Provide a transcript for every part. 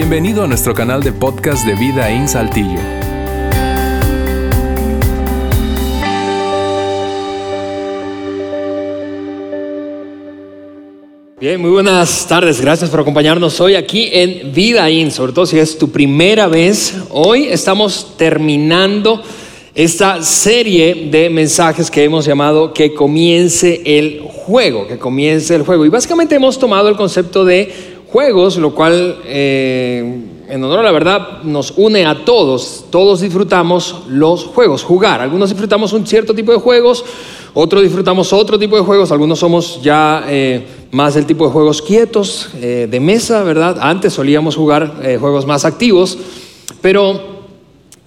Bienvenido a nuestro canal de podcast de Vida en Saltillo. Bien, muy buenas tardes. Gracias por acompañarnos hoy aquí en Vida In, sobre todo si es tu primera vez. Hoy estamos terminando esta serie de mensajes que hemos llamado Que comience el juego, que comience el juego. Y básicamente hemos tomado el concepto de juegos, lo cual, eh, en honor a la verdad, nos une a todos. Todos disfrutamos los juegos, jugar. Algunos disfrutamos un cierto tipo de juegos, otros disfrutamos otro tipo de juegos, algunos somos ya eh, más del tipo de juegos quietos, eh, de mesa, ¿verdad? Antes solíamos jugar juegos más activos, pero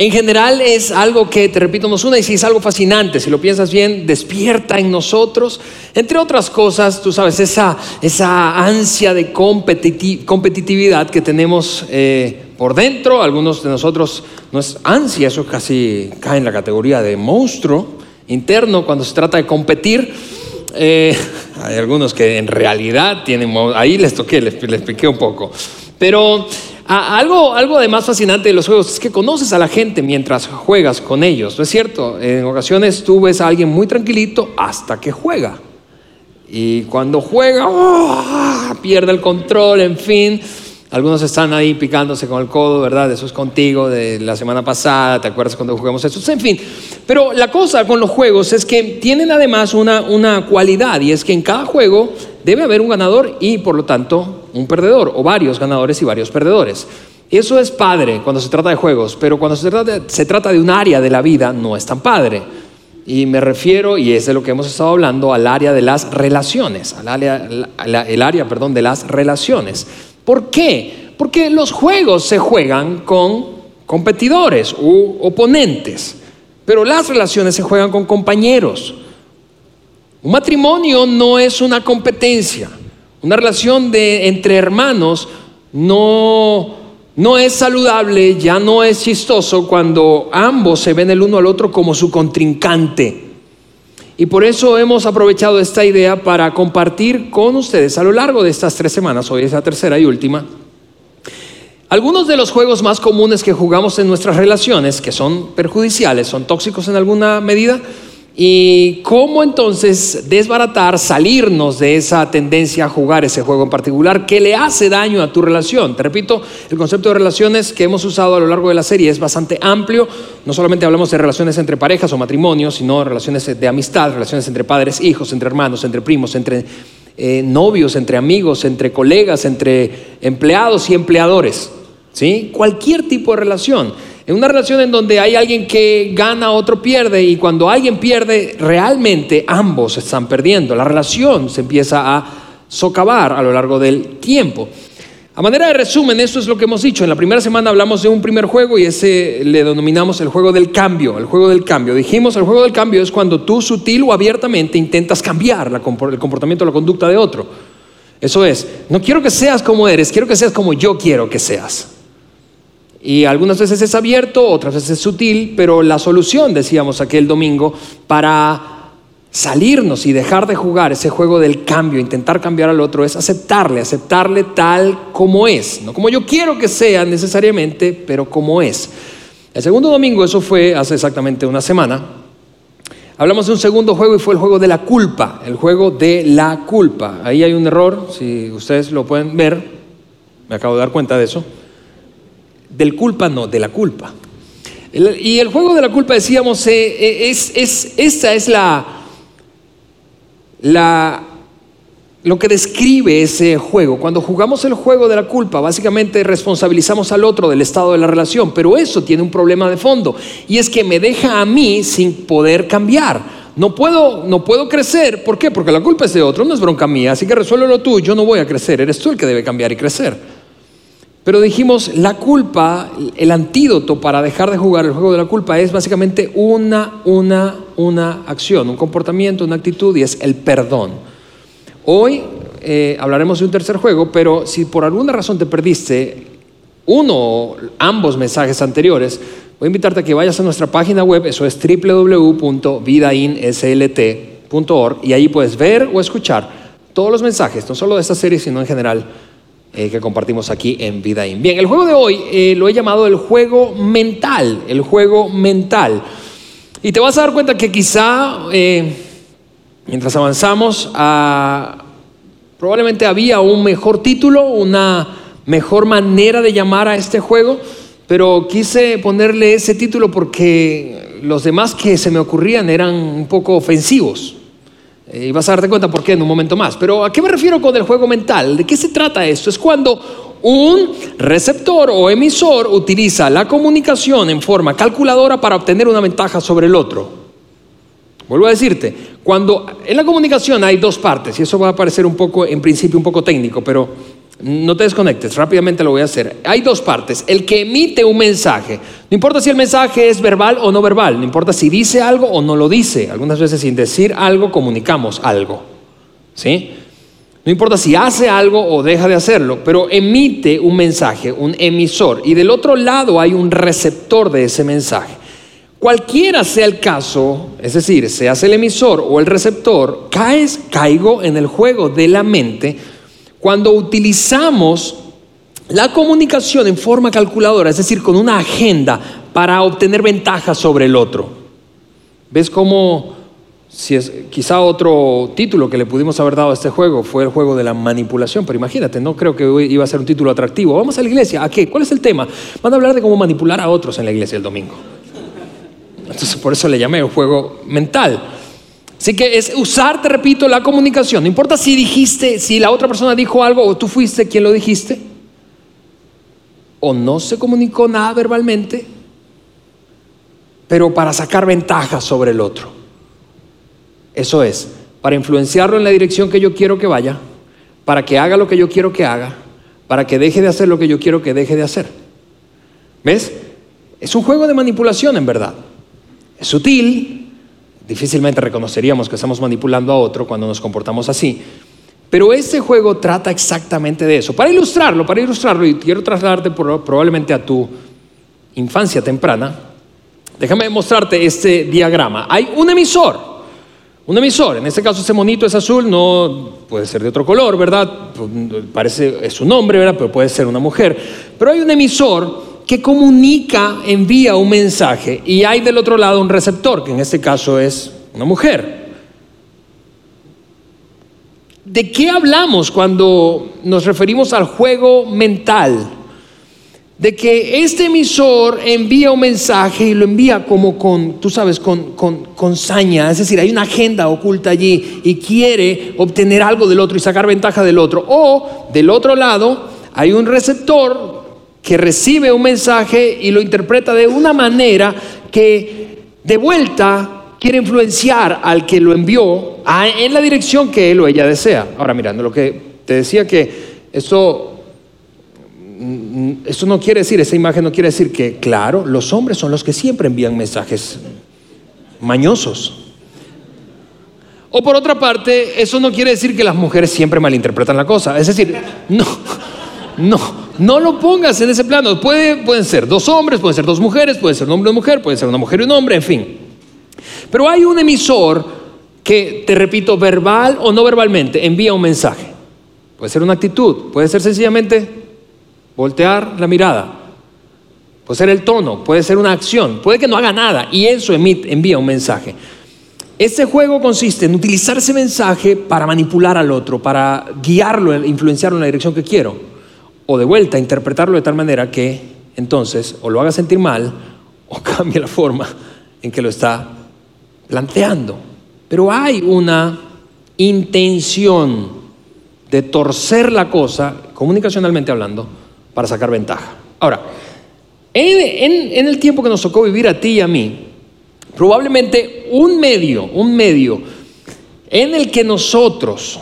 en general es algo que, te repito, nos une y si es algo fascinante, si lo piensas bien, despierta en nosotros, entre otras cosas, tú sabes, esa, esa ansia de competitividad que tenemos eh, por dentro, algunos de nosotros no es ansia, eso casi cae en la categoría de monstruo interno cuando se trata de competir. Eh, hay algunos que en realidad tienen, ahí les toqué, les, les expliqué un poco, pero algo, algo de más fascinante de los juegos es que conoces a la gente mientras juegas con ellos, ¿no es cierto? En ocasiones tú ves a alguien muy tranquilito hasta que juega. Y cuando juega, ¡oh! pierde el control, en fin. Algunos están ahí picándose con el codo, ¿verdad? Eso es contigo de la semana pasada, ¿te acuerdas cuando jugamos eso? En fin, pero la cosa con los juegos es que tienen además una, una cualidad y es que en cada juego debe haber un ganador y por lo tanto un perdedor, o varios ganadores y varios perdedores. Eso es padre cuando se trata de juegos, pero cuando se trata de, un área de la vida no es tan padre. Y me refiero, y es de lo que hemos estado hablando, al área de las relaciones, al área, el área perdón, de las relaciones. ¿Por qué? Porque los juegos se juegan con competidores u oponentes, pero las relaciones se juegan con compañeros. Un matrimonio no es una competencia. Una relación de, entre hermanos no, no es saludable, ya no es chistoso cuando ambos se ven el uno al otro como su contrincante. Y por eso hemos aprovechado esta idea para compartir con ustedes a lo largo de estas tres semanas, hoy es la tercera y última, algunos de los juegos más comunes que jugamos en nuestras relaciones, que son perjudiciales, son tóxicos en alguna medida, y cómo entonces desbaratar, salirnos de esa tendencia a jugar ese juego en particular que le hace daño a tu relación. Te repito, el concepto de relaciones que hemos usado a lo largo de la serie es bastante amplio. No solamente hablamos de relaciones entre parejas o matrimonios, sino relaciones de amistad, relaciones entre padres, hijos, entre hermanos, entre primos, entre eh, novios, entre amigos, entre colegas, entre empleados y empleadores. ¿sí? Cualquier tipo de relación. En una relación en donde hay alguien que gana, otro pierde, y cuando alguien pierde, realmente ambos están perdiendo. La relación se empieza a socavar a lo largo del tiempo. A manera de resumen, esto es lo que hemos dicho. En la primera semana hablamos de un primer juego y ese le denominamos el juego del cambio. El juego del cambio. Dijimos, el juego del cambio es cuando tú sutil o abiertamente intentas cambiar el comportamiento o la conducta de otro. Eso es, no quiero que seas como eres, quiero que seas como yo quiero que seas. Y algunas veces es abierto, otras veces es sutil, pero la solución, decíamos aquel domingo, para salirnos y dejar de jugar ese juego del cambio, intentar cambiar al otro, es aceptarle, aceptarle tal como es. No como yo quiero que sea necesariamente, pero como es. El segundo domingo, eso fue hace exactamente una semana, hablamos de un segundo juego y fue el juego de la culpa, el juego de la culpa. Ahí hay un error, si ustedes lo pueden ver, me acabo de dar cuenta de eso. Del culpa no, de la culpa. y el juego de la culpa, decíamos, eh, eh, es, es, esta es la, la, lo que describe ese juego. Cuando jugamos el juego de la culpa, básicamente responsabilizamos al otro del estado de la relación, pero eso tiene un problema de fondo y es que me deja a mí sin poder cambiar. No puedo, no puedo crecer. ¿Por qué? Porque la culpa es de otro, no es bronca mía. Así que resuélvelo tú, yo no voy a crecer. Eres tú el que debe cambiar y crecer. Pero dijimos, la culpa, el antídoto para dejar de jugar el juego de la culpa es básicamente una, una, una acción, un comportamiento, una actitud y es el perdón. Hoy eh, hablaremos de un tercer juego, pero si por alguna razón te perdiste uno o ambos mensajes anteriores, voy a invitarte a que vayas a nuestra página web, eso es www.vidainslt.org y ahí puedes ver o escuchar todos los mensajes, no solo de esta serie, sino en general eh, que compartimos aquí en Vidaín. Bien, el juego de hoy eh, lo he llamado el juego mental, el juego mental. Y te vas a dar cuenta que quizá eh, mientras avanzamos, ah, probablemente había un mejor título, una mejor manera de llamar a este juego, pero quise ponerle ese título porque los demás que se me ocurrían eran un poco ofensivos. Eh, y vas a darte cuenta por qué en un momento más. Pero ¿a qué me refiero con el juego mental? ¿De qué se trata esto? Es cuando un receptor o emisor utiliza la comunicación en forma calculadora para obtener una ventaja sobre el otro. Vuelvo a decirte, cuando en la comunicación hay dos partes, y eso va a parecer un poco, en principio, un poco técnico, pero no te desconectes, rápidamente lo voy a hacer. Hay dos partes. El que emite un mensaje, no importa si el mensaje es verbal o no verbal, no importa si dice algo o no lo dice. Algunas veces sin decir algo comunicamos algo. ¿Sí? No importa si hace algo o deja de hacerlo, pero emite un mensaje, un emisor. Y del otro lado hay un receptor de ese mensaje. Cualquiera sea el caso, es decir, seas el emisor o el receptor, caes, caigo en el juego de la mente cuando utilizamos la comunicación en forma calculadora, es decir, con una agenda para obtener ventajas sobre el otro. ¿Ves cómo, si es quizá otro título que le pudimos haber dado a este juego fue el juego de la manipulación, pero imagínate, no creo que iba a ser un título atractivo. Vamos a la iglesia, ¿a qué? ¿Cuál es el tema? Van a hablar de cómo manipular a otros en la iglesia el domingo. Entonces por eso le llamé el juego mental. Así que es usar, te repito, la comunicación. No importa si dijiste, si la otra persona dijo algo o tú fuiste quien lo dijiste, o no se comunicó nada verbalmente, pero para sacar ventaja sobre el otro. Eso es, para influenciarlo en la dirección que yo quiero que vaya, para que haga lo que yo quiero que haga, para que deje de hacer lo que yo quiero que deje de hacer. ¿Ves? Es un juego de manipulación en verdad. Es sutil, Difícilmente reconoceríamos que estamos manipulando a otro cuando nos comportamos así. Pero este juego trata exactamente de eso. Para ilustrarlo, para ilustrarlo, y quiero trasladarte probablemente a tu infancia temprana, déjame mostrarte este diagrama. Hay un emisor, un emisor, en este caso ese monito es azul, no puede ser de otro color, ¿verdad? Parece, es un hombre, ¿verdad? Pero puede ser una mujer. Pero hay un emisor que comunica, envía un mensaje y hay del otro lado un receptor, que en este caso es una mujer. ¿De qué hablamos cuando nos referimos al juego mental? De que este emisor envía un mensaje y lo envía como con, tú sabes, con, con, con saña, es decir, hay una agenda oculta allí y quiere obtener algo del otro y sacar ventaja del otro. O del otro lado hay un receptor que recibe un mensaje y lo interpreta de una manera que de vuelta quiere influenciar al que lo envió en la dirección que él o ella desea. Ahora mirando, lo que te decía que eso, mm, eso no quiere decir, esa imagen no quiere decir que, claro, los hombres son los que siempre envían mensajes mañosos. O por otra parte, eso no quiere decir que las mujeres siempre malinterpretan la cosa. Es decir, no, no, no lo pongas en ese plano. pueden ser dos hombres, pueden ser dos mujeres, puede ser un hombre y una mujer, puede ser una mujer y un hombre, en fin. Pero hay un emisor que, te repito, verbal o no verbalmente, envía un mensaje. Puede ser una actitud, puede ser sencillamente voltear la mirada, puede ser el tono, puede ser una acción, puede que no haga nada y eso emite, envía un mensaje. Este juego consiste en utilizar ese mensaje para manipular al otro, para guiarlo, influenciarlo en la dirección que quiero o de vuelta interpretarlo de tal manera que entonces o lo haga sentir mal o cambie la forma en que lo está planteando. Pero hay una intención de torcer la cosa, comunicacionalmente hablando, para sacar ventaja. Ahora, en, en, el tiempo que nos tocó vivir a ti y a mí, probablemente un medio, un medio en el que nosotros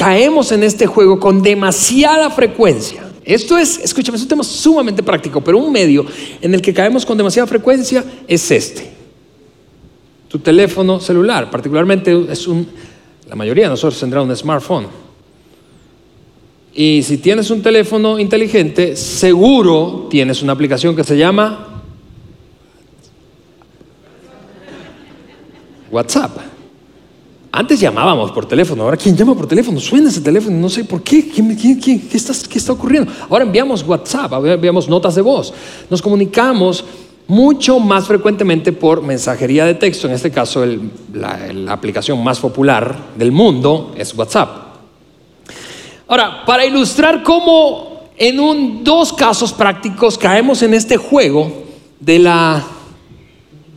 caemos en este juego con demasiada frecuencia. Esto es, escúchame, es un tema sumamente práctico, pero un medio en el que caemos con demasiada frecuencia es este. Tu teléfono celular, particularmente es un, la mayoría de nosotros tendrá un smartphone. Y si tienes un teléfono inteligente, seguro tienes una aplicación que se llama WhatsApp. Antes llamábamos por teléfono, ahora ¿quién llama por teléfono? Suena ese teléfono, no sé por qué, qué, está, qué está ocurriendo? Ahora enviamos WhatsApp, enviamos notas de voz, nos comunicamos mucho más frecuentemente por mensajería de texto, en este caso la, la aplicación más popular del mundo es WhatsApp. Ahora, para ilustrar cómo en un, dos casos prácticos caemos en este juego de la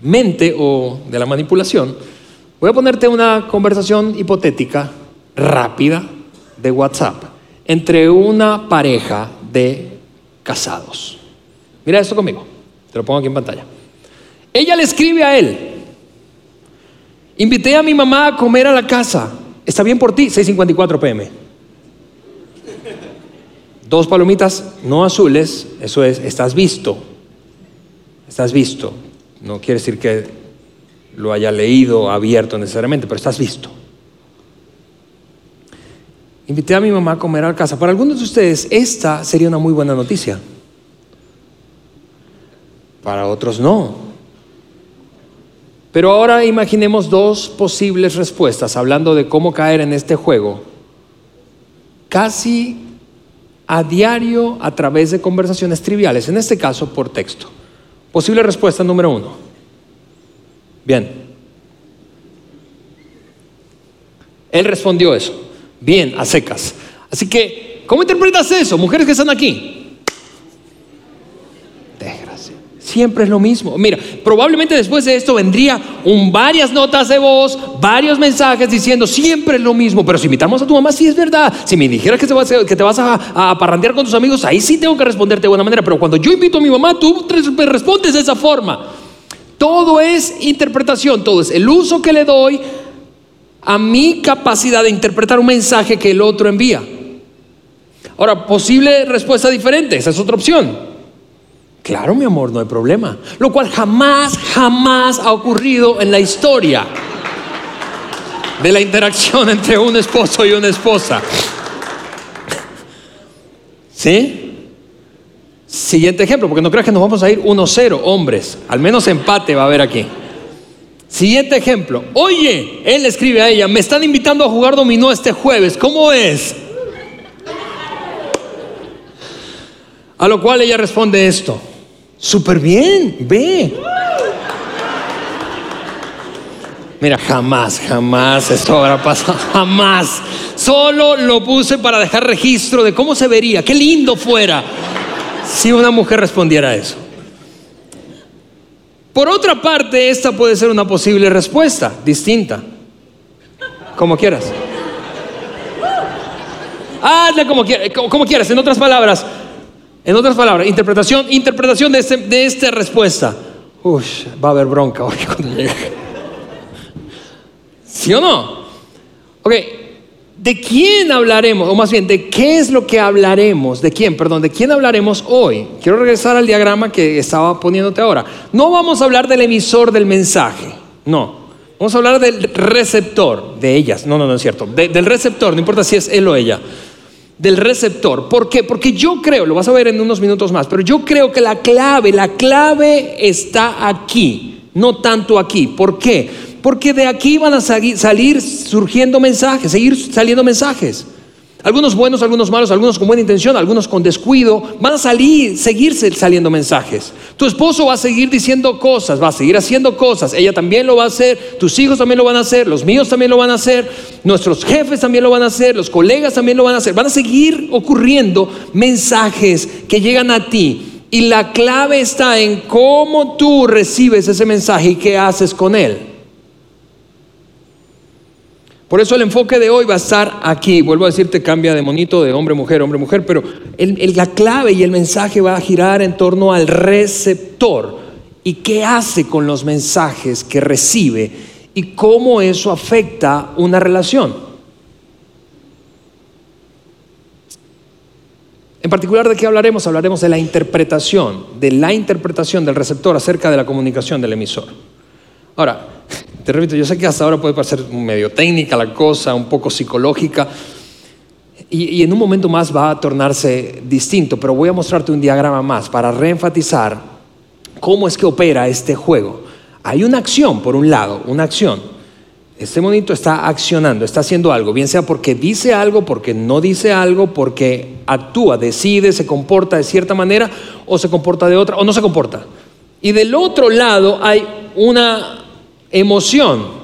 mente o de la manipulación, Voy a ponerte una conversación hipotética, rápida, de WhatsApp, entre una pareja de casados. Mira esto conmigo, te lo pongo aquí en pantalla. Ella le escribe a él, invité a mi mamá a comer a la casa, ¿está bien por ti? 6.54 pm. Dos palomitas no azules, eso es, estás visto, estás visto. No quiere decir que lo haya leído abierto necesariamente, pero estás visto. Invité a mi mamá a comer a casa. Para algunos de ustedes esta sería una muy buena noticia. Para otros no. Pero ahora imaginemos dos posibles respuestas hablando de cómo caer en este juego. Casi a diario a través de conversaciones triviales, en este caso por texto. Posible respuesta número uno. Bien. Él respondió eso. Bien, a secas. Así que, ¿cómo interpretas eso? Mujeres que están aquí. Desgracia. Siempre es lo mismo. Mira, probablemente después de esto vendría un, varias notas de voz, varios mensajes diciendo siempre es lo mismo. Pero si invitamos a tu mamá, sí es verdad. Si me dijeras que te vas, que a, a parrandear con tus amigos, ahí sí tengo que responderte de buena manera. Pero cuando yo invito a mi mamá, tú respondes de esa forma. Todo es interpretación, todo es el uso que le doy a mi capacidad de interpretar un mensaje que el otro envía. Ahora, posible respuesta diferente, esa es otra opción. Claro, mi amor, no hay problema. Lo cual jamás, jamás ha ocurrido en la historia de la interacción entre un esposo y una esposa. ¿Sí? Siguiente ejemplo, porque no creas que nos vamos a ir 1-0, hombres. Al menos empate va a haber aquí. Siguiente ejemplo. Oye, él escribe a ella, me están invitando a jugar dominó este jueves. ¿Cómo es? A lo cual ella responde esto. Súper bien, ve. Mira, jamás, jamás esto habrá pasado, jamás. Solo lo puse para dejar registro de cómo se vería, qué lindo fuera si una mujer respondiera eso. Por otra parte, esta puede ser una posible respuesta, distinta. Como quieras. Hazle como, quieras, como quieras, en otras palabras. En otras palabras, interpretación, interpretación de, este, de esta respuesta. Uf, va a haber bronca hoy cuando llegue. ¿Sí o no? Ok, ¿De quién hablaremos? O más bien, ¿de qué es lo que hablaremos? ¿De quién? Perdón, ¿de quién hablaremos hoy? Quiero regresar al diagrama que estaba poniéndote ahora. No vamos a hablar del emisor del mensaje, no. Vamos a hablar del receptor, de ellas. No, no, no es cierto. del receptor, no importa si es él o ella. Del receptor. ¿Por qué? Porque yo creo, lo vas a ver en unos minutos más, pero yo creo que la clave, la clave está aquí, no tanto aquí. ¿Por qué? Porque de aquí van a salir surgiendo mensajes, seguir saliendo mensajes. Algunos buenos, algunos malos, algunos con buena intención, algunos con descuido. Van a salir, seguirse saliendo mensajes. Tu esposo va a seguir diciendo cosas, va a seguir haciendo cosas. Ella también lo va a hacer, tus hijos también lo van a hacer, los míos también lo van a hacer, nuestros jefes también lo van a hacer, los colegas también lo van a hacer. Van a seguir ocurriendo mensajes que llegan a ti. Y la clave está en cómo tú recibes ese mensaje y qué haces con él. Por eso el enfoque de hoy va a estar aquí. Vuelvo a decirte, cambia de monito, de hombre, mujer, hombre, mujer, pero la clave y el mensaje va a girar en torno al receptor y qué hace con los mensajes que recibe y cómo eso afecta una relación. En particular, ¿de qué hablaremos? Hablaremos de la interpretación, de la interpretación del receptor acerca de la comunicación del emisor. Ahora, te repito, yo sé que hasta ahora puede parecer medio técnica la cosa, un poco psicológica, y, en un momento más va a tornarse distinto, pero voy a mostrarte un diagrama más para reenfatizar cómo es que opera este juego. Hay una acción, por un lado, una acción. Este monito está accionando, está haciendo algo, bien sea porque dice algo, porque no dice algo, porque actúa, decide, se comporta de cierta manera o se comporta de otra o no se comporta. Y del otro lado hay una emoción.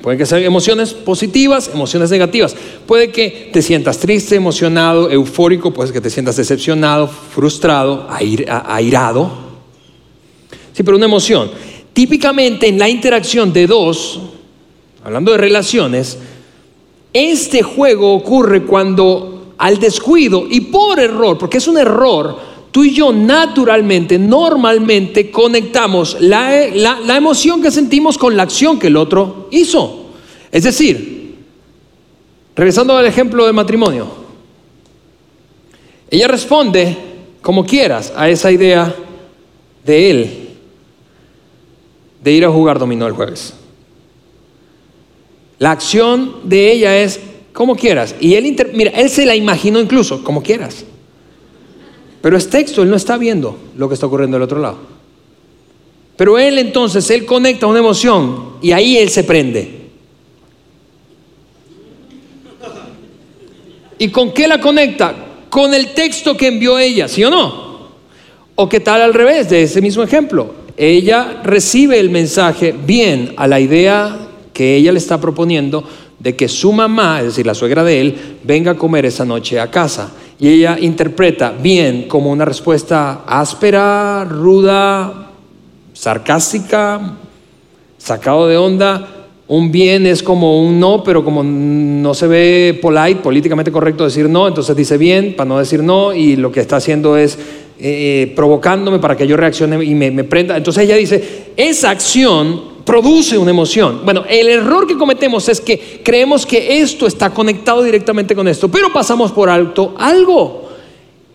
Puede que sean emociones positivas, emociones negativas. Puede que te sientas triste, emocionado, eufórico, puede que te sientas decepcionado, frustrado, airado. Sí, pero una emoción. Típicamente en la interacción de dos, hablando de relaciones, este juego ocurre cuando al descuido y por error, porque es un error, tú y yo naturalmente, normalmente conectamos la, la, emoción que sentimos con la acción que el otro hizo. Es decir, regresando al ejemplo de matrimonio, ella responde como quieras a esa idea de él de ir a jugar dominó el jueves. La acción de ella es como quieras. Y él, mira, él se la imaginó incluso, como quieras. Pero es texto, él no está viendo lo que está ocurriendo del otro lado. Pero él entonces, él conecta una emoción y ahí él se prende. ¿Y con qué la conecta? Con el texto que envió ella, ¿sí o no? ¿O qué tal al revés de ese mismo ejemplo? ella recibe el mensaje bien a la idea que ella le está proponiendo de que su mamá, es decir, la suegra de él, venga a comer esa noche a casa. Y ella interpreta bien como una respuesta áspera, ruda, sarcástica, sacado de onda. Un bien es como un no, pero como no se ve polite, políticamente correcto decir no, entonces dice bien para no decir no y lo que está haciendo es eh, provocándome para que yo reaccione y me, prenda. Entonces ella dice, esa acción produce una emoción. Bueno, el error que cometemos es que creemos que esto está conectado directamente con esto, pero pasamos por alto algo.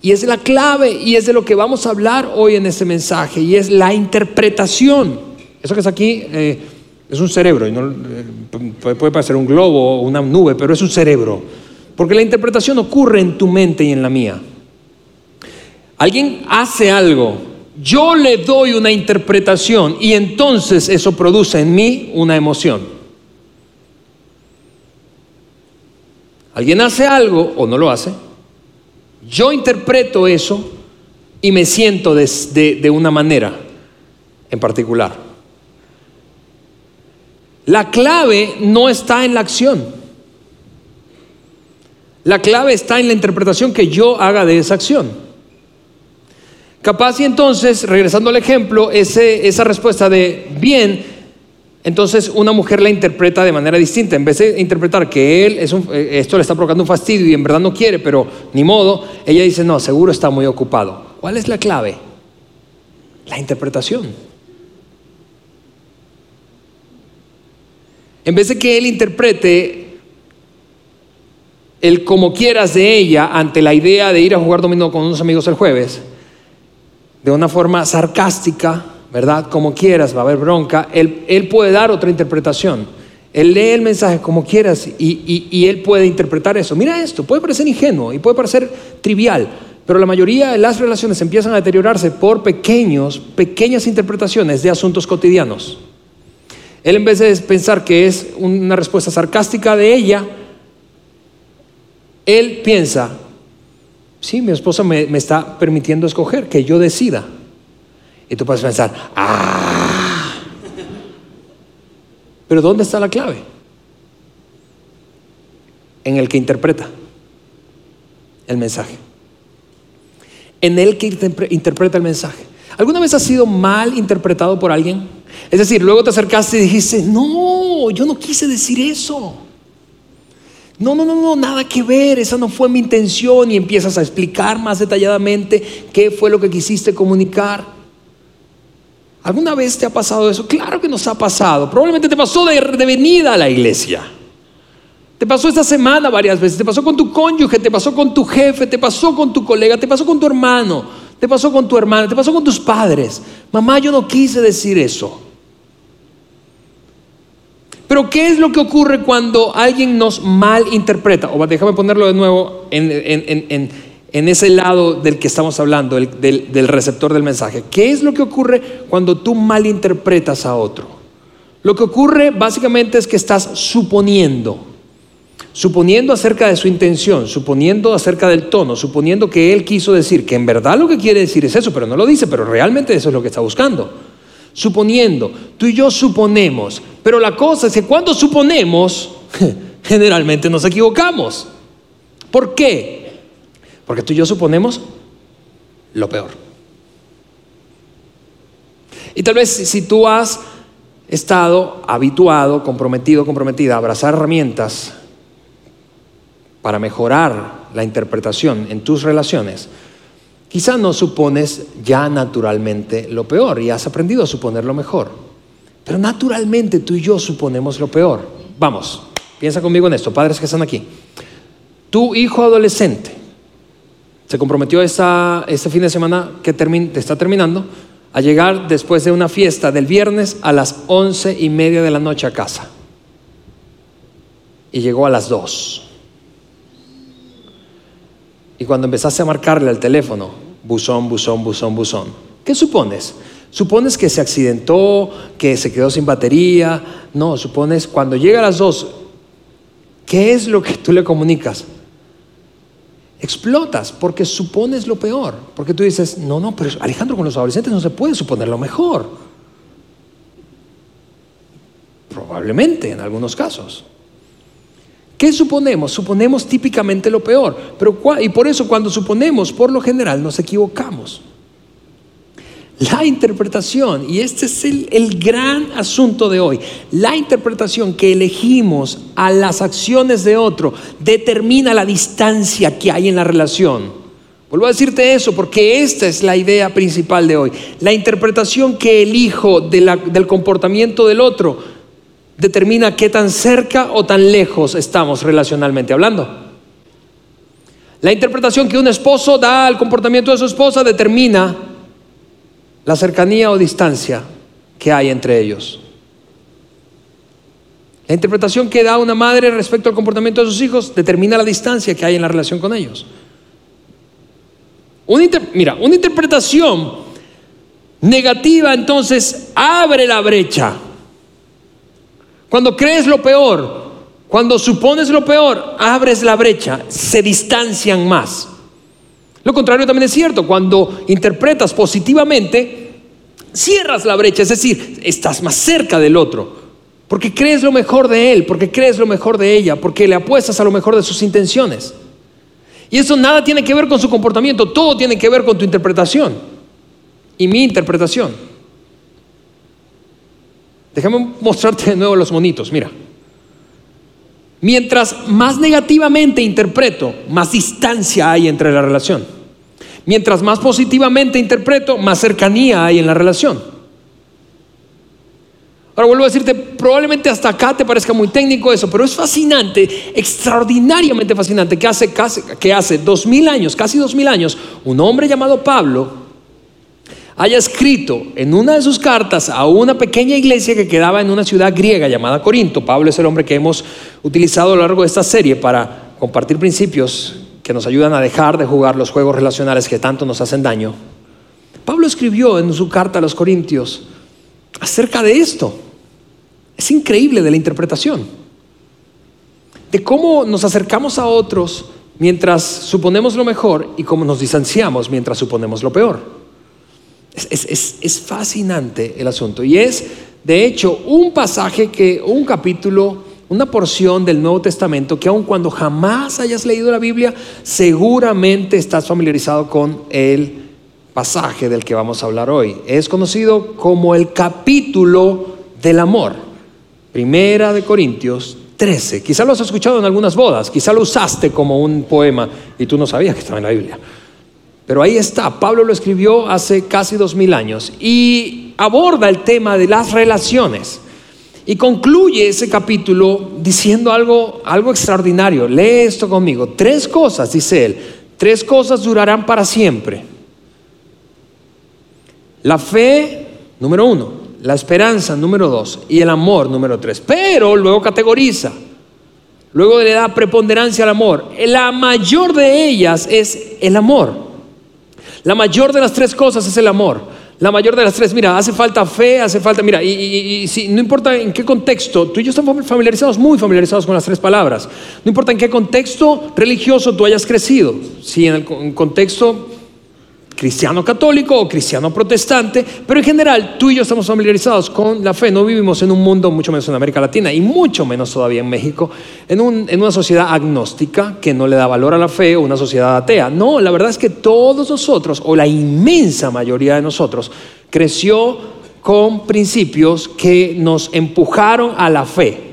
Y es la clave y es de lo que vamos a hablar hoy en este mensaje y es la interpretación. Eso que es aquí eh, es un cerebro, y no, eh, puede parecer un globo o una nube, pero es un cerebro. Porque la interpretación ocurre en tu mente y en la mía. Alguien hace algo, yo le doy una interpretación y entonces eso produce en mí una emoción. Alguien hace algo o no lo hace, yo interpreto eso y me siento de, una manera en particular. La clave no está en la acción. La clave está en la interpretación que yo haga de esa acción. Capaz y entonces, regresando al ejemplo, esa respuesta de bien, entonces una mujer la interpreta de manera distinta. En vez de interpretar que él es eh, esto le está provocando un fastidio y en verdad no quiere, pero ni modo, ella dice, no, seguro está muy ocupado. ¿Cuál es la clave? La interpretación. En vez de que él interprete el como quieras de ella ante la idea de ir a jugar dominó con unos amigos el jueves, de una forma sarcástica, ¿verdad? Como quieras, va a haber bronca, él, puede dar otra interpretación. Él lee el mensaje como quieras y, él puede interpretar eso. Mira esto, puede parecer ingenuo y puede parecer trivial, pero la mayoría de las relaciones empiezan a deteriorarse por pequeños, pequeñas interpretaciones de asuntos cotidianos. Él en vez de pensar que es una respuesta sarcástica de ella, él piensa, Sí, mi esposa me, está permitiendo escoger, que yo decida. Y tú puedes pensar, ah. Pero ¿dónde está la clave? En el que interpreta el mensaje. En el que interpreta el mensaje. ¿Alguna vez has sido mal interpretado por alguien? Es decir, luego te acercaste y dijiste, no, yo no quise decir eso. No, no, no, no, nada que ver, esa no fue mi intención y empiezas a explicar más detalladamente qué fue lo que quisiste comunicar. ¿Alguna vez te ha pasado eso? Claro que nos ha pasado. Probablemente te pasó de, venida a la iglesia. Te pasó esta semana varias veces. Te pasó con tu cónyuge, te pasó con tu jefe, te pasó con tu colega, te pasó con tu hermano, te pasó con tu hermana, te pasó con tus padres. Mamá, yo no quise decir eso. Pero ¿qué es lo que ocurre cuando alguien nos malinterpreta? O déjame ponerlo de nuevo en, ese lado del que estamos hablando, del, receptor del mensaje. ¿Qué es lo que ocurre cuando tú malinterpretas a otro? Lo que ocurre básicamente es que estás suponiendo, suponiendo acerca de su intención, suponiendo acerca del tono, suponiendo que él quiso decir, que en verdad lo que quiere decir es eso, pero no lo dice, pero realmente eso es lo que está buscando. Suponiendo, tú y yo suponemos, pero la cosa es que cuando suponemos, generalmente nos equivocamos. ¿Por qué? Porque tú y yo suponemos lo peor. Y tal vez si tú has estado habituado, comprometido, comprometida a abrazar herramientas para mejorar la interpretación en tus relaciones, quizá no supones ya naturalmente lo peor y has aprendido a suponer lo mejor. Pero naturalmente tú y yo suponemos lo peor. Vamos, piensa conmigo en esto, padres que están aquí. Tu hijo adolescente se comprometió este fin de semana que está terminando a llegar después de una fiesta del viernes a las once y media de la noche a casa. Y llegó a las dos. Y cuando empezaste a marcarle al teléfono, buzón, buzón, buzón, buzón, ¿qué supones? ¿Supones que se accidentó, que se quedó sin batería? No, supones cuando llega a las dos, ¿qué es lo que tú le comunicas? explotas porque supones lo peor. Porque tú dices, no, no, pero Alejandro, con los adolescentes no se puede suponer lo mejor. Probablemente en algunos casos. ¿Qué suponemos? Suponemos típicamente lo peor. Pero, y por eso cuando suponemos, por lo general, nos equivocamos. La interpretación, y este es el, gran asunto de hoy, la interpretación que elegimos a las acciones de otro determina la distancia que hay en la relación. Vuelvo a decirte eso porque esta es la idea principal de hoy. La interpretación que elijo del comportamiento del otro determina qué tan cerca o tan lejos estamos relacionalmente hablando. La interpretación que un esposo da al comportamiento de su esposa determina la cercanía o distancia que hay entre ellos. La interpretación que da una madre respecto al comportamiento de sus hijos determina la distancia que hay en la relación con ellos. mira, una interpretación negativa entonces abre la brecha. Cuando crees lo peor, cuando supones lo peor, abres la brecha, se distancian más. Lo contrario también es cierto, cuando interpretas positivamente, cierras la brecha, es decir, estás más cerca del otro, porque crees lo mejor de él, porque crees lo mejor de ella, porque le apuestas a lo mejor de sus intenciones. Y eso nada tiene que ver con su comportamiento, todo tiene que ver con tu interpretación y mi interpretación. Déjame mostrarte de nuevo los monitos, mira. Mientras más negativamente interpreto, más distancia hay entre la relación. Mientras más positivamente interpreto, más cercanía hay en la relación. Ahora vuelvo a decirte, probablemente hasta acá te parezca muy técnico eso, pero es fascinante, extraordinariamente fascinante, que hace, que hace dos mil años, casi dos mil años, un hombre llamado Pablo haya escrito en una de sus cartas a una pequeña iglesia que quedaba en una ciudad griega llamada Corinto. Pablo es el hombre que hemos utilizado a lo largo de esta serie para compartir principios que nos ayudan a dejar de jugar los juegos relacionales que tanto nos hacen daño. Pablo escribió en su carta a los Corintios acerca de esto. Es increíble de la interpretación. De cómo nos acercamos a otros mientras suponemos lo mejor y cómo nos distanciamos mientras suponemos lo peor. Es, fascinante el asunto. Y es, de hecho, un pasaje que, un capítulo, una porción del Nuevo Testamento que aun cuando jamás hayas leído la Biblia, seguramente estás familiarizado con el pasaje del que vamos a hablar hoy. Es conocido como el capítulo del amor. Primera de Corintios 13. Quizá lo has escuchado en algunas bodas, quizá lo usaste como un poema y tú no sabías que estaba en la Biblia. Pero ahí está, Pablo lo escribió hace casi dos mil años y aborda el tema de las relaciones. Y concluye ese capítulo diciendo algo, algo extraordinario. Lee esto conmigo. Tres cosas, dice él, tres cosas durarán para siempre. La fe, número uno. La esperanza, número dos. Y el amor, número tres. Pero luego categoriza. Luego le da preponderancia al amor. La mayor de ellas es el amor. La mayor de las tres cosas es el amor. La mayor de las tres, mira, hace falta fe, hace falta, mira, y, si, no importa en qué contexto, tú y yo estamos familiarizados, muy familiarizados con las tres palabras. No importa en qué contexto religioso tú hayas crecido, si en el contexto cristiano católico o cristiano protestante, pero en general tú y yo estamos familiarizados con la fe, no vivimos en un mundo, mucho menos en América Latina y mucho menos todavía en México, en, una sociedad agnóstica que no le da valor a la fe o una sociedad atea. No, la verdad es que todos nosotros, o la inmensa mayoría de nosotros, creció con principios que nos empujaron a la fe.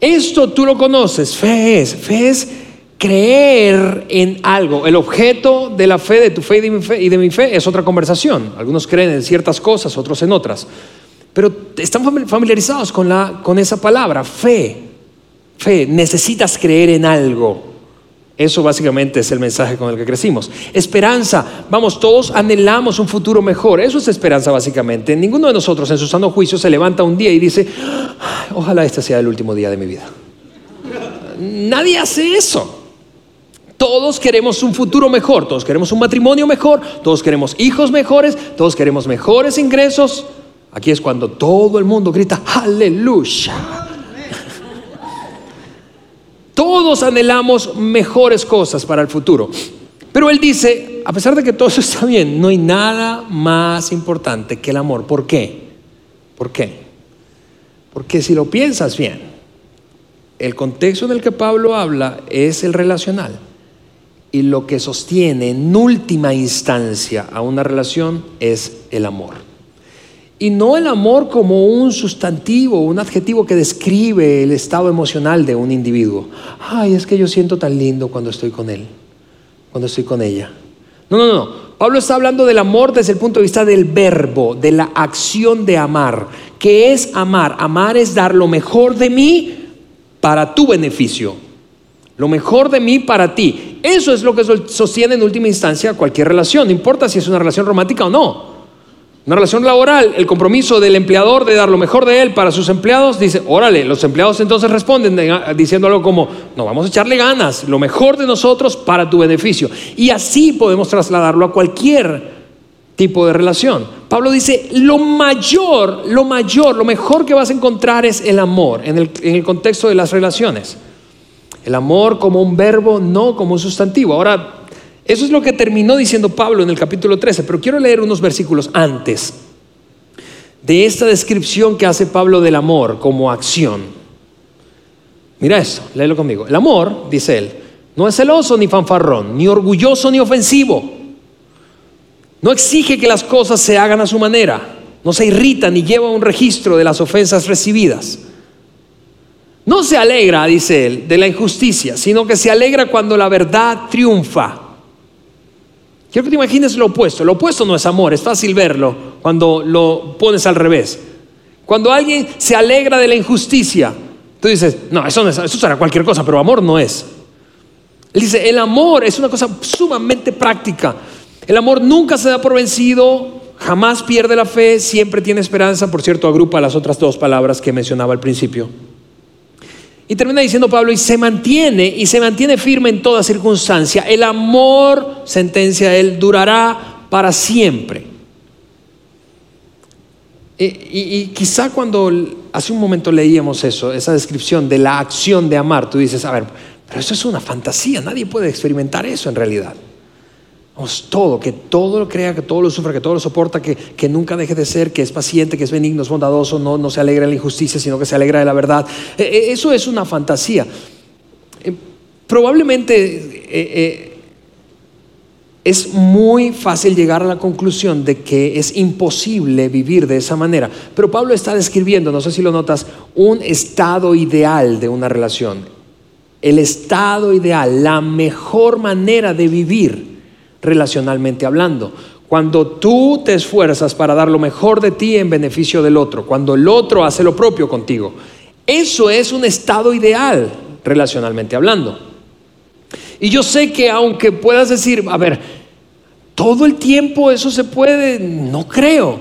Esto tú lo conoces, fe es, fe es creer en algo. El objeto de la fe, de tu fe y de mi fe, es otra conversación. Algunos creen en ciertas cosas, otros en otras. Pero estamos familiarizados con, la, con esa palabra, fe. Fe, necesitas creer en algo. Eso básicamente es el mensaje con el que crecimos. Esperanza, vamos, todos anhelamos un futuro mejor. Eso es esperanza básicamente. Ninguno de nosotros en su sano juicio se levanta un día y dice, ojalá este sea el último día de mi vida. Nadie hace eso. Todos queremos un futuro mejor, todos queremos un matrimonio mejor, todos queremos hijos mejores, todos queremos mejores ingresos. Aquí es cuando todo el mundo grita, aleluya. Todos anhelamos mejores cosas para el futuro. Pero él dice, a pesar de que todo eso está bien, no hay nada más importante que el amor. ¿Por qué? ¿Por qué? Porque si lo piensas bien, el contexto en el que Pablo habla es el relacional y lo que sostiene en última instancia a una relación es el amor. Y no el amor como un sustantivo, un adjetivo que describe el estado emocional de un individuo. Ay, es que yo siento tan lindo cuando estoy con él, cuando estoy con ella. No, no, no. Pablo está hablando del amor desde el punto de vista del verbo, de la acción de amar. ¿Qué es amar? Amar es dar lo mejor de mí para tu beneficio. Lo mejor de mí para ti. Eso es lo que sostiene en última instancia cualquier relación, no importa si es una relación romántica o no. Una relación laboral, el compromiso del empleador de dar lo mejor de él para sus empleados, dice, órale, los empleados entonces responden diciendo algo como, no, vamos a echarle ganas, lo mejor de nosotros para tu beneficio. Y así podemos trasladarlo a cualquier tipo de relación. Pablo dice, lo mayor, lo mayor, lo mejor que vas a encontrar es el amor en el, en el contexto de las relaciones. El amor como un verbo, no como un sustantivo. Ahora, eso es lo que terminó diciendo Pablo en el capítulo 13, pero quiero leer unos versículos antes de esta descripción que hace Pablo del amor como acción. Mira esto, léelo conmigo. El amor, dice él, no es celoso ni fanfarrón, ni orgulloso ni ofensivo. No exige que las cosas se hagan a su manera. No se irrita ni lleva un registro de las ofensas recibidas no se alegra, dice él, de la injusticia, sino que se alegra cuando la verdad triunfa. Quiero que te imagines lo opuesto. Lo opuesto no es amor, es fácil verlo cuando lo pones al revés. Cuando alguien se alegra de la injusticia, tú dices, no, eso, es, eso será cualquier cosa, pero amor no es. Él dice, el amor es una cosa sumamente práctica. El amor nunca se da por vencido, jamás pierde la fe, siempre tiene esperanza. Por cierto, agrupa las otras dos palabras que mencionaba al principio. Y termina diciendo Pablo, y se mantiene, y se mantiene firme en toda circunstancia. El amor, sentencia él, durará para siempre. Y, quizá cuando hace un momento leíamos eso, esa descripción de la acción de amar, tú dices, a ver, pero eso es una fantasía, nadie puede experimentar eso en realidad todo, que todo lo crea, que todo lo sufra, que todo lo soporta, que, que, nunca deje de ser, que es paciente, que es benigno, es bondadoso, no, no se alegra de la injusticia, sino que se alegra de la verdad. Eh, eh, eso es una fantasía. Eh, probablemente es muy fácil llegar a la conclusión de que es imposible vivir de esa manera. Pero Pablo está describiendo, no sé si lo notas, un estado ideal de una relación. El estado ideal, la mejor manera de vivir relacionalmente hablando. Cuando tú te esfuerzas para dar lo mejor de ti en beneficio del otro, cuando el otro hace lo propio contigo, eso es un estado ideal relacionalmente hablando. Y yo sé que aunque puedas decir, a ver, todo el tiempo eso se puede, no creo,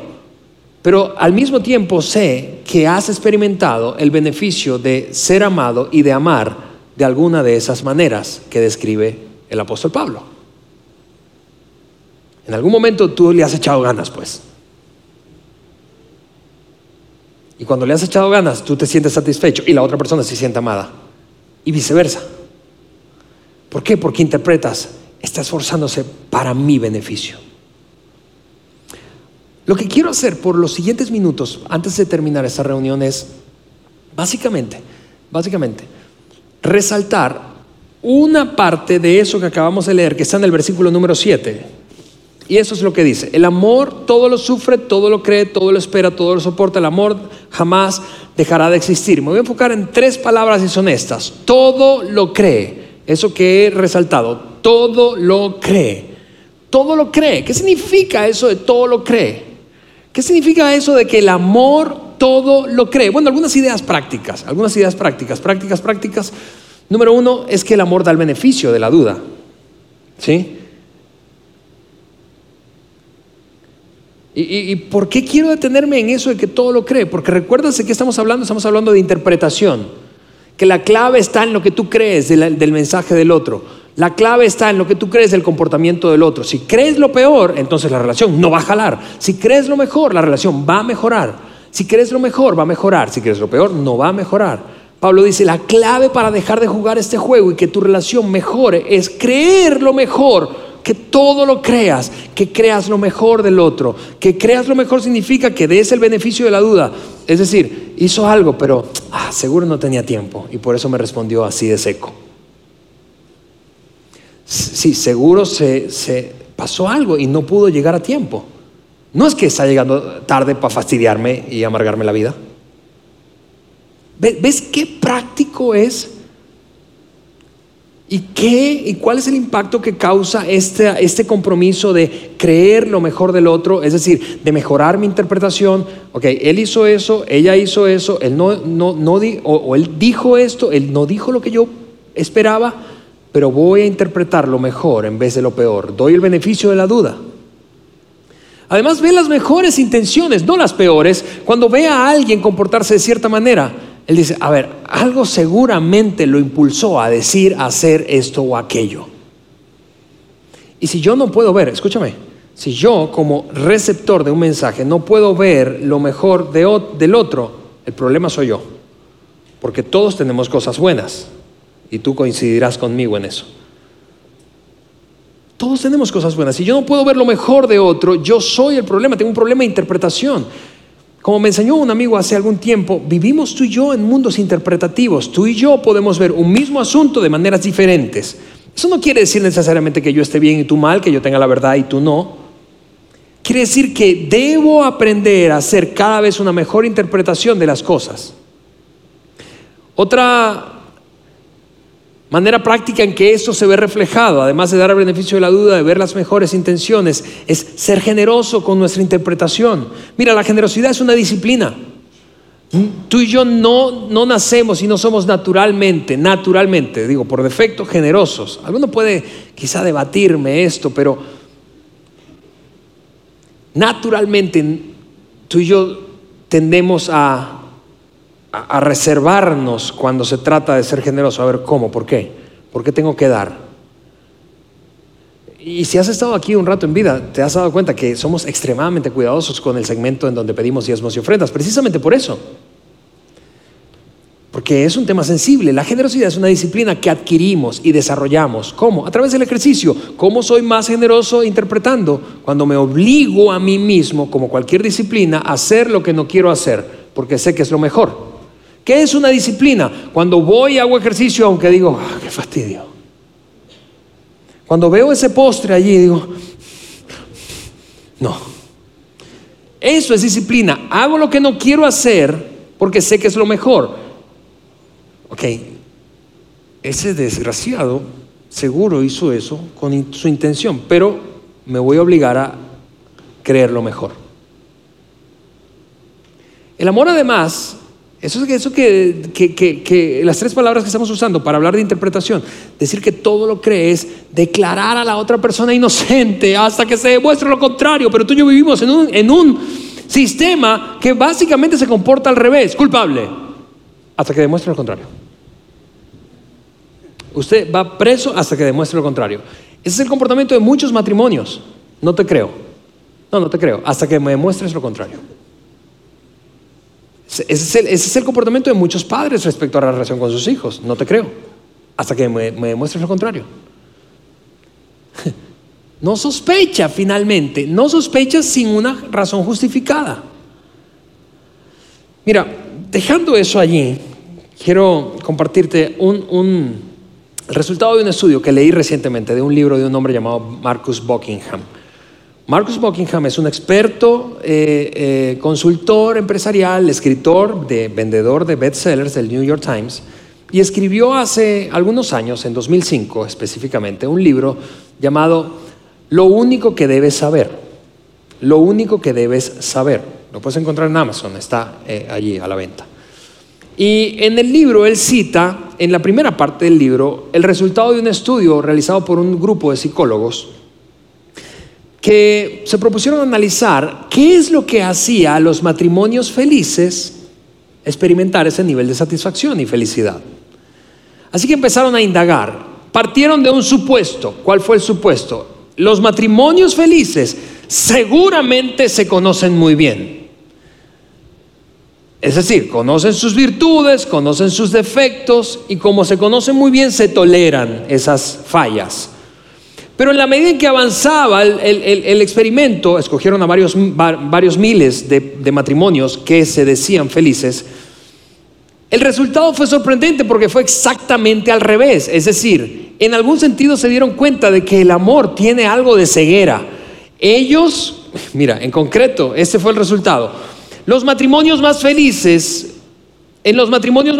pero al mismo tiempo sé que has experimentado el beneficio de ser amado y de amar de alguna de esas maneras que describe el apóstol Pablo. En algún momento tú le has echado ganas, pues. Y cuando le has echado ganas, tú te sientes satisfecho y la otra persona se siente amada. Y viceversa. ¿Por qué? Porque interpretas, está esforzándose para mi beneficio. Lo que quiero hacer por los siguientes minutos, antes de terminar esta reunión, es básicamente, básicamente, resaltar una parte de eso que acabamos de leer, que está en el versículo número 7. Y eso es lo que dice. El amor todo lo sufre, todo lo cree, todo lo espera, todo lo soporta. El amor jamás dejará de existir. Me voy a enfocar en tres palabras y son estas. Todo lo cree. Eso que he resaltado. Todo lo cree. Todo lo cree. ¿Qué significa eso de todo lo cree? ¿Qué significa eso de que el amor todo lo cree? Bueno, algunas ideas prácticas. Algunas ideas prácticas. Prácticas, prácticas. Número uno es que el amor da el beneficio de la duda. ¿Sí? ¿Y, por qué quiero detenerme en eso de que todo lo cree? Porque recuérdense que estamos hablando, estamos hablando de interpretación, que la clave está en lo que tú crees del mensaje del otro. La clave está en lo que tú crees del comportamiento del otro. Si crees lo peor, entonces la relación no va a jalar. Si crees lo mejor, la relación va a mejorar. Si crees lo mejor, va a mejorar. Si crees lo peor, no va a mejorar. Pablo dice, la clave para dejar de jugar este juego y que tu relación mejore es creer lo mejor que todo lo creas, que creas lo mejor del otro. Que creas lo mejor significa que des el beneficio de la duda. Es decir, hizo algo, pero ah, seguro no tenía tiempo y por eso me respondió así de seco. Sí, seguro se, se pasó algo y no pudo llegar a tiempo. No es que está llegando tarde para fastidiarme y amargarme la vida. ¿Ves qué práctico es? ¿Y qué y cuál es el impacto que causa este, este compromiso de creer lo mejor del otro? Es decir, de mejorar mi interpretación. Ok, él hizo eso, ella hizo eso, él no, no, no o, él dijo esto, él no dijo lo que yo esperaba, pero voy a interpretar lo mejor en vez de lo peor. Doy el beneficio de la duda. Además, ve las mejores intenciones, no las peores, cuando ve a alguien comportarse de cierta manera él dice, a ver, algo seguramente lo impulsó a decir, a hacer esto o aquello. Y si yo no puedo ver, escúchame, si yo como receptor de un mensaje no puedo ver lo mejor del otro, el problema soy yo. Porque todos tenemos cosas buenas. Y tú coincidirás conmigo en eso. Todos tenemos cosas buenas. Si yo no puedo ver lo mejor de otro, yo soy el problema. Tengo un problema de interpretación. Como me enseñó un amigo hace algún tiempo, vivimos tú y yo en mundos interpretativos. Tú y yo podemos ver un mismo asunto de maneras diferentes. Eso no quiere decir necesariamente que yo esté bien y tú mal, que yo tenga la verdad y tú no. Quiere decir que debo aprender a hacer cada vez una mejor interpretación de las cosas. Otra manera práctica en que esto se ve reflejado, además de dar el beneficio de la duda, de ver las mejores intenciones, es ser generoso con nuestra interpretación. Mira, la generosidad es una disciplina. Tú y yo no, no nacemos y no somos naturalmente, naturalmente, digo, por defecto, generosos. Alguno puede quizá debatirme esto, pero naturalmente tú y yo tendemos a a, reservarnos cuando se trata de ser generoso. A ver, ¿cómo? ¿Por qué? ¿Por qué tengo que dar? Y si has estado aquí un rato en vida, te has dado cuenta que somos extremadamente cuidadosos con el segmento en donde pedimos diezmos y ofrendas, precisamente por eso. Porque es un tema sensible. La generosidad es una disciplina que adquirimos y desarrollamos. ¿Cómo? A través del ejercicio. ¿Cómo soy más generoso interpretando? Cuando me obligo a mí mismo, como cualquier disciplina, a hacer lo que no quiero hacer, porque sé que es lo mejor. ¿Qué es una disciplina? Cuando voy y hago ejercicio, aunque digo, ah, qué fastidio. Cuando veo ese postre allí, digo, no. Eso es disciplina. Hago lo que no quiero hacer porque sé que es lo mejor. Ok, ese desgraciado seguro hizo eso con su intención, pero me voy a obligar a creer lo mejor. El amor además eso, eso que, que, las tres palabras que estamos usando para hablar de interpretación, decir que todo lo crees, declarar a la otra persona inocente hasta que se demuestre lo contrario, pero tú y yo vivimos en un, en un sistema que básicamente se comporta al revés, culpable, hasta que demuestre lo contrario. Usted va preso hasta que demuestre lo contrario. Ese es el comportamiento de muchos matrimonios. No te creo. No, no te creo. Hasta que me demuestres lo contrario. Ese es, el, comportamiento de muchos padres respecto a la relación con sus hijos. No te creo. Hasta que me, me demuestres lo contrario. No sospecha finalmente. No sospecha sin una razón justificada. Mira, dejando eso allí, quiero compartirte un, un resultado de un estudio que leí recientemente de un libro de un hombre llamado Marcus Buckingham. Marcus Buckingham es un experto, eh, eh, consultor empresarial, escritor, de, vendedor de bestsellers del New York Times y escribió hace algunos años, en 2005 específicamente, un libro llamado Lo único que debes saber. Lo único que debes saber. Lo puedes encontrar en Amazon, está eh, allí a la venta. Y en el libro él cita, en la primera parte del libro, el resultado de un estudio realizado por un grupo de psicólogos que se propusieron analizar qué es lo que hacía a los matrimonios felices experimentar ese nivel de satisfacción y felicidad. Así que empezaron a indagar. Partieron de un supuesto. ¿Cuál fue el supuesto? Los matrimonios felices seguramente se conocen muy bien. Es decir, conocen sus virtudes, conocen sus defectos y como se conocen muy bien se toleran esas fallas. Pero en la medida en que avanzaba el, experimento, escogieron a varios, varios miles de, matrimonios que se decían felices, el resultado fue sorprendente porque fue exactamente al revés. Es decir, en algún sentido se dieron cuenta de que el amor tiene algo de ceguera. Ellos, mira, en concreto, este fue el resultado. Los matrimonios más felices en los matrimonios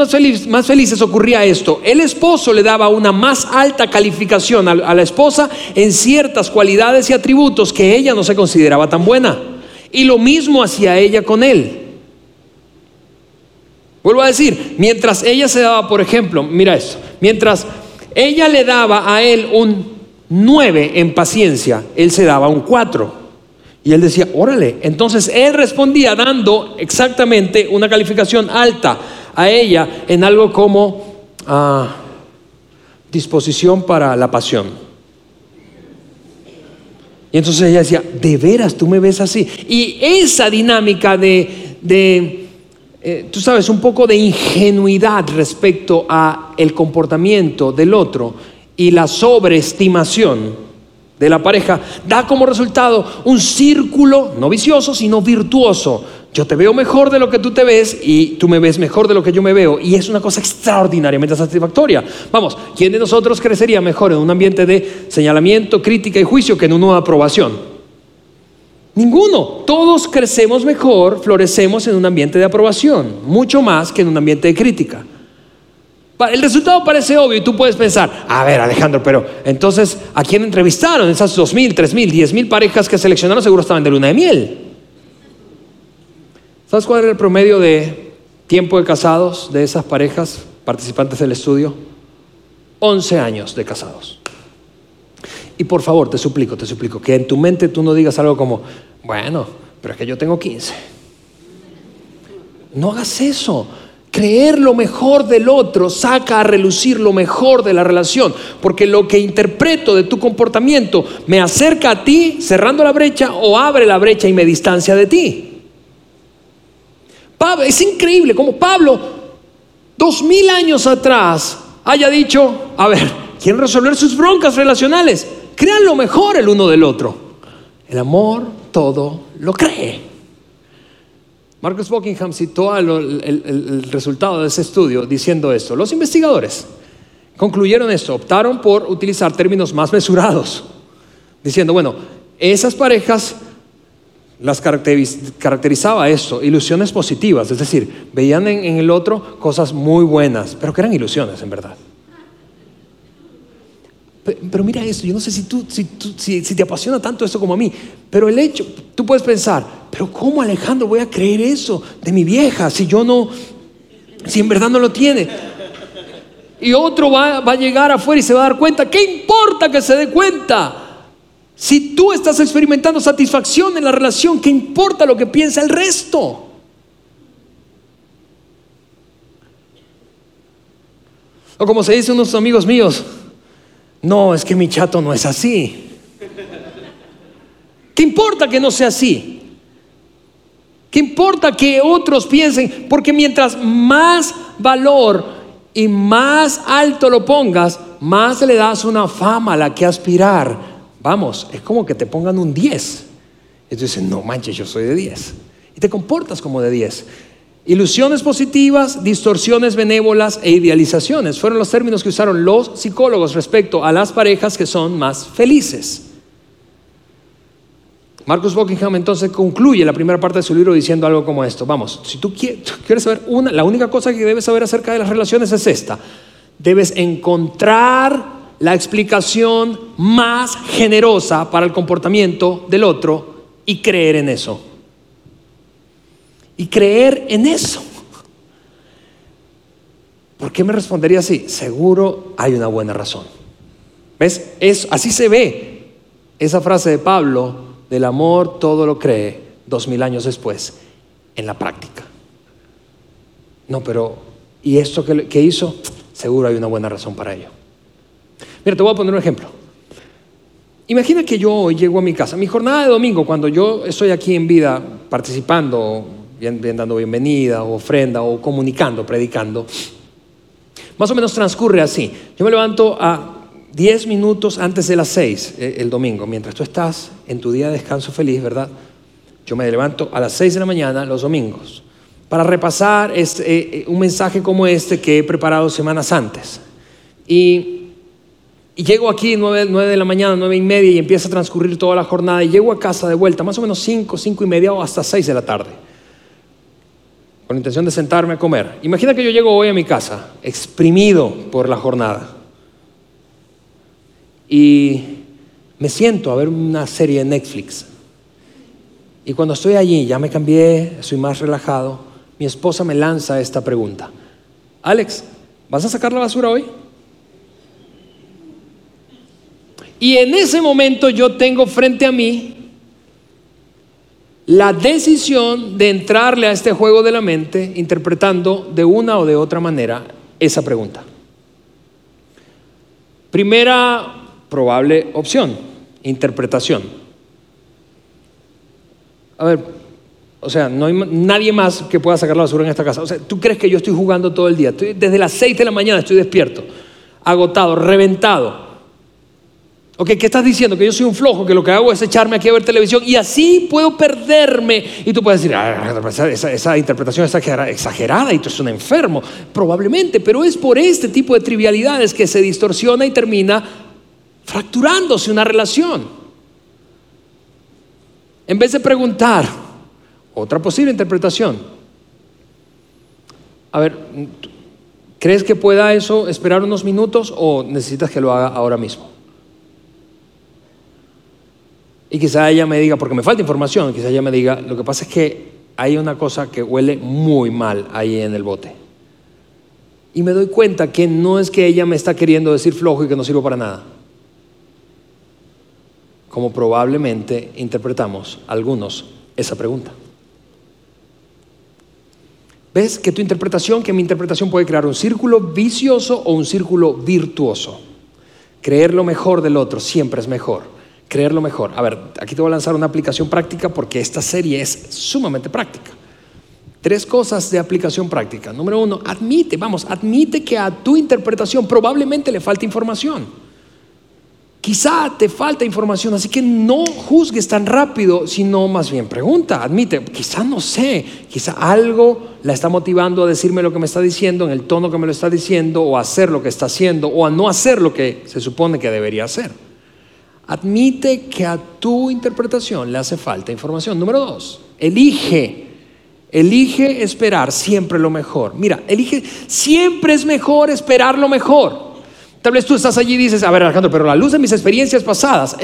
más, felices ocurría esto. El esposo le daba una más alta calificación a, la esposa en ciertas cualidades y atributos que ella no se consideraba tan buena. Y lo mismo hacía ella con él. Vuelvo a decir, mientras ella se daba, por ejemplo, mira esto, mientras ella le daba a él un 9 en paciencia, él se daba un 4. Y él decía, órale. Entonces él respondía dando exactamente una calificación alta a ella en algo como ah, disposición para la pasión. Y entonces ella decía, de veras, tú me ves así. Y esa dinámica de, eh, tú sabes, un poco de ingenuidad respecto a el comportamiento del otro y la sobreestimación de la pareja, da como resultado un círculo, no vicioso, sino virtuoso. Yo te veo mejor de lo que tú te ves y tú me ves mejor de lo que yo me veo. Y es una cosa extraordinariamente satisfactoria. Vamos, ¿quién de nosotros crecería mejor en un ambiente de señalamiento, crítica y juicio que en uno de aprobación? Ninguno. Todos crecemos mejor, florecemos en un ambiente de aprobación, mucho más que en un ambiente de crítica. El resultado parece obvio y tú puedes pensar, a ver Alejandro, pero entonces, ¿a quién entrevistaron? Esas dos mil, tres mil, diez mil parejas que seleccionaron seguro estaban de luna de miel. ¿Sabes cuál era el promedio de tiempo de casados de esas parejas participantes del estudio? 11 años de casados. Y por favor, te suplico, te suplico, que en tu mente tú no digas algo como, bueno, pero es que yo tengo 15. No hagas eso. Creer lo mejor del otro saca a relucir lo mejor de la relación, porque lo que interpreto de tu comportamiento me acerca a ti cerrando la brecha o abre la brecha y me distancia de ti. Pablo, es increíble como Pablo, dos mil años atrás, haya dicho, a ver, quieren resolver sus broncas relacionales, crean lo mejor el uno del otro. El amor todo lo cree. Marcus Buckingham citó el, resultado de ese estudio diciendo esto. Los investigadores concluyeron esto, optaron por utilizar términos más mesurados, diciendo, bueno, esas parejas las caracterizaba esto, ilusiones positivas, es decir, veían en, el otro cosas muy buenas, pero que eran ilusiones en verdad. Pero, mira esto, yo no sé si, tú, si, si te apasiona tanto esto como a mí, pero el hecho, tú puedes pensar, pero ¿cómo Alejandro voy a creer eso de mi vieja si yo no, si en verdad no lo tiene? Y otro va, va a llegar afuera y se va a dar cuenta. ¿Qué importa que se dé cuenta? Si tú estás experimentando satisfacción en la relación, ¿qué importa lo que piensa el resto? O como se dice unos amigos míos, no, es que mi chato no es así. ¿Qué importa que no sea así? ¿Qué importa que otros piensen? Porque mientras más valor y más alto lo pongas, más le das una fama a la que aspirar. Vamos, es como que te pongan un 10. Y tú dices, no manches, yo soy de 10. Y te comportas como de 10. Ilusiones positivas, distorsiones benévolas e idealizaciones fueron los términos que usaron los psicólogos respecto a las parejas que son más felices. Marcus Buckingham entonces concluye la primera parte de su libro diciendo algo como esto. Vamos, si tú quieres saber una, la única cosa que debes saber acerca de las relaciones es esta. Debes encontrar la explicación más generosa para el comportamiento del otro y creer en eso. Y creer en eso. ¿Por qué me respondería así? Seguro hay una buena razón. ¿Ves? Es, así se ve esa frase de Pablo del amor todo lo cree dos mil años después en la práctica. No, pero ¿y esto que, hizo? Seguro hay una buena razón para ello. Mira, te voy a poner un ejemplo. Imagina que yo hoy llego a mi casa, mi jornada de domingo, cuando yo estoy aquí en vida participando, bien, dando bienvenida o ofrenda o comunicando, predicando, más o menos transcurre así. Yo me levanto a 10 minutos antes de las 6 eh, el domingo, mientras tú estás en tu día de descanso feliz, ¿verdad? Yo me levanto a las 6 de la mañana los domingos para repasar este, eh, eh, un mensaje como este que he preparado semanas antes. Y, llego aquí 9, 9, de la mañana, 9 y media y empieza a transcurrir toda la jornada y llego a casa de vuelta, más o menos 5, 5 y media o hasta 6 de la tarde, con intención de sentarme a comer. Imagina que yo llego hoy a mi casa, exprimido por la jornada y me siento a ver una serie de Netflix. Y cuando estoy allí, ya me cambié, soy más relajado, mi esposa me lanza esta pregunta. Alex, ¿vas a sacar la basura hoy? Y en ese momento yo tengo frente a mí la decisión de entrarle a este juego de la mente interpretando de una o de otra manera esa pregunta. Primera probable opción, interpretación. A ver, o sea, no hay nadie más que pueda sacar la basura en esta casa. O sea, ¿tú crees que yo estoy jugando todo el día? desde las 6 de la mañana estoy despierto, agotado, reventado. Ok, ¿qué estás diciendo? Que yo soy un flojo, que lo que hago es echarme aquí a ver televisión y así puedo perderme. Y tú puedes decir, ah, esa, esa, interpretación es exagerada y tú eres un enfermo. Probablemente, pero es por este tipo de trivialidades que se distorsiona y termina fracturándose una relación. En vez de preguntar, otra posible interpretación. A ver, ¿crees que pueda eso esperar unos minutos o necesitas que lo haga ahora mismo? Y quizá ella me diga, porque me falta información, quizá ella me diga, lo que pasa es que hay una cosa que huele muy mal ahí en el bote. Y me doy cuenta que no es que ella me está queriendo decir flojo y que no sirvo para nada como probablemente interpretamos algunos esa pregunta. ¿Ves que tu interpretación, que mi interpretación puede crear un círculo vicioso o un círculo virtuoso? Creer lo mejor del otro siempre es mejor. Creer lo mejor. A ver, aquí te voy a lanzar una aplicación práctica porque esta serie es sumamente práctica. Tres cosas de aplicación práctica. Número uno, admite, vamos, admite que a tu interpretación probablemente le falta información. Quizá te falta información, así que no juzgues tan rápido, sino más bien pregunta, admite, quizá no sé, quizá algo la está motivando a decirme lo que me está diciendo en el tono que me lo está diciendo, o a hacer lo que está haciendo, o a no hacer lo que se supone que debería hacer. Admite que a tu interpretación le hace falta información. Número dos, elige, elige esperar siempre lo mejor. Mira, elige, siempre es mejor esperar lo mejor. Tal vez tú estás allí y dices, a ver Alejandro, pero la luz de mis experiencias pasadas,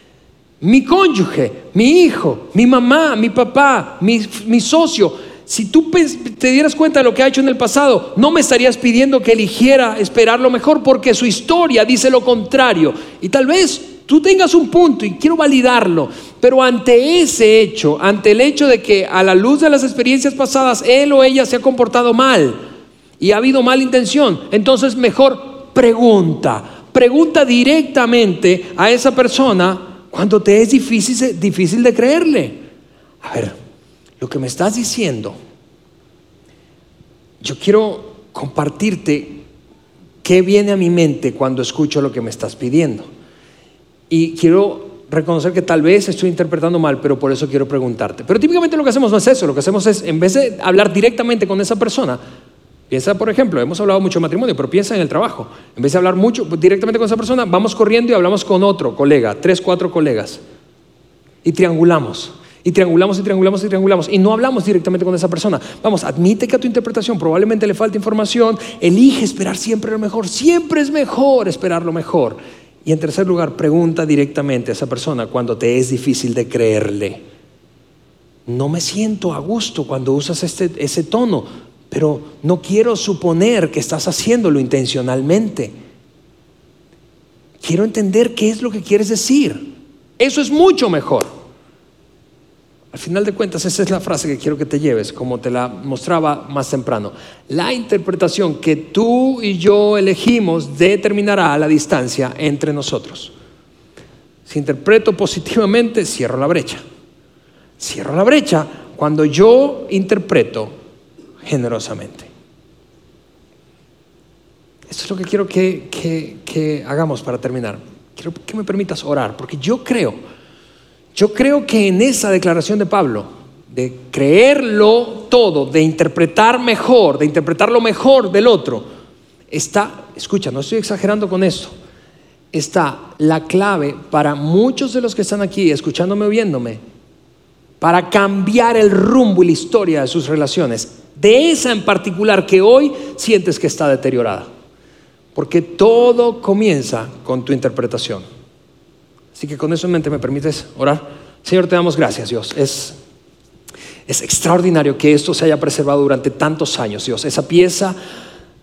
mi cónyuge, mi hijo, mi mamá, mi papá, mi, mi socio, si tú te dieras cuenta de lo que ha hecho en el pasado, no me estarías pidiendo que eligiera esperar lo mejor porque su historia dice lo contrario. Y tal vez tú tengas un punto y quiero validarlo, pero ante ese hecho, ante el hecho de que a la luz de las experiencias pasadas él o ella se ha comportado mal y ha habido mala intención, entonces mejor pregunta. Pregunta directamente a esa persona cuando te es difícil, difícil de creerle. A ver, lo que me estás diciendo, yo quiero compartirte qué viene a mi mente cuando escucho lo que me estás pidiendo. Y quiero reconocer que tal vez estoy interpretando mal, pero por eso quiero preguntarte. Pero típicamente lo que hacemos no es eso, lo que hacemos es, en vez de hablar directamente con esa persona, piensa, por ejemplo, hemos hablado mucho de matrimonio, pero piensa en el trabajo. En vez de hablar mucho directamente con esa persona, vamos corriendo y hablamos con otro colega, tres, cuatro colegas, y triangulamos. Y triangulamos y triangulamos y triangulamos. Y no hablamos directamente con esa persona. Vamos, admite que a tu interpretación probablemente le falta información. Elige esperar siempre lo mejor. Siempre es mejor esperar lo mejor. Y en tercer lugar, pregunta directamente a esa persona cuando te es difícil de creerle. No me siento a gusto cuando usas este, ese tono, pero no quiero suponer que estás haciéndolo intencionalmente. Quiero entender qué es lo que quieres decir. Eso es mucho mejor. Al final de cuentas, esa es la frase que quiero que te lleves, como te la mostraba más temprano. La interpretación que tú y yo elegimos determinará la distancia entre nosotros. Si interpreto positivamente, cierro la brecha. Cierro la brecha cuando yo interpreto generosamente. Esto es lo que quiero que, que hagamos para terminar. Quiero que me permitas orar, porque yo creo yo creo que en esa declaración de Pablo, de creerlo todo, de interpretar mejor, de interpretar lo mejor del otro, está, escucha, no estoy exagerando con esto, está la clave para muchos de los que están aquí, escuchándome o viéndome, para cambiar el rumbo y la historia de sus relaciones, de esa en particular que hoy sientes que está deteriorada. Porque todo comienza con tu interpretación. Así que con eso en mente me permites orar. Señor, te damos gracias, Dios. Es, es extraordinario que esto se haya preservado durante tantos años, Dios. Esa pieza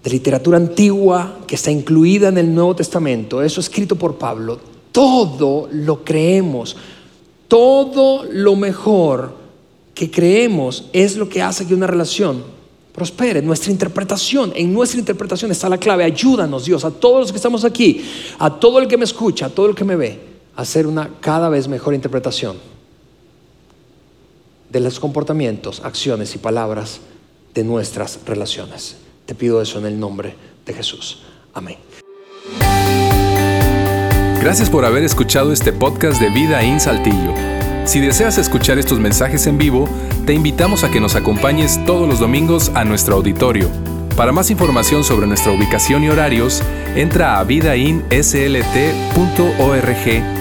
de literatura antigua que está incluida en el Nuevo Testamento, eso escrito por Pablo, todo lo creemos, todo lo mejor que creemos es lo que hace que una relación prospere. Nuestra interpretación, en nuestra interpretación está la clave. Ayúdanos, Dios, a todos los que estamos aquí, a todo el que me escucha, a todo el que me ve hacer una cada vez mejor interpretación de los comportamientos, acciones y palabras de nuestras relaciones. Te pido eso en el nombre de Jesús. Amén. Gracias por haber escuchado este podcast de Vida en Saltillo. Si deseas escuchar estos mensajes en vivo, te invitamos a que nos acompañes todos los domingos a nuestro auditorio. Para más información sobre nuestra ubicación y horarios, entra a vidainslt.org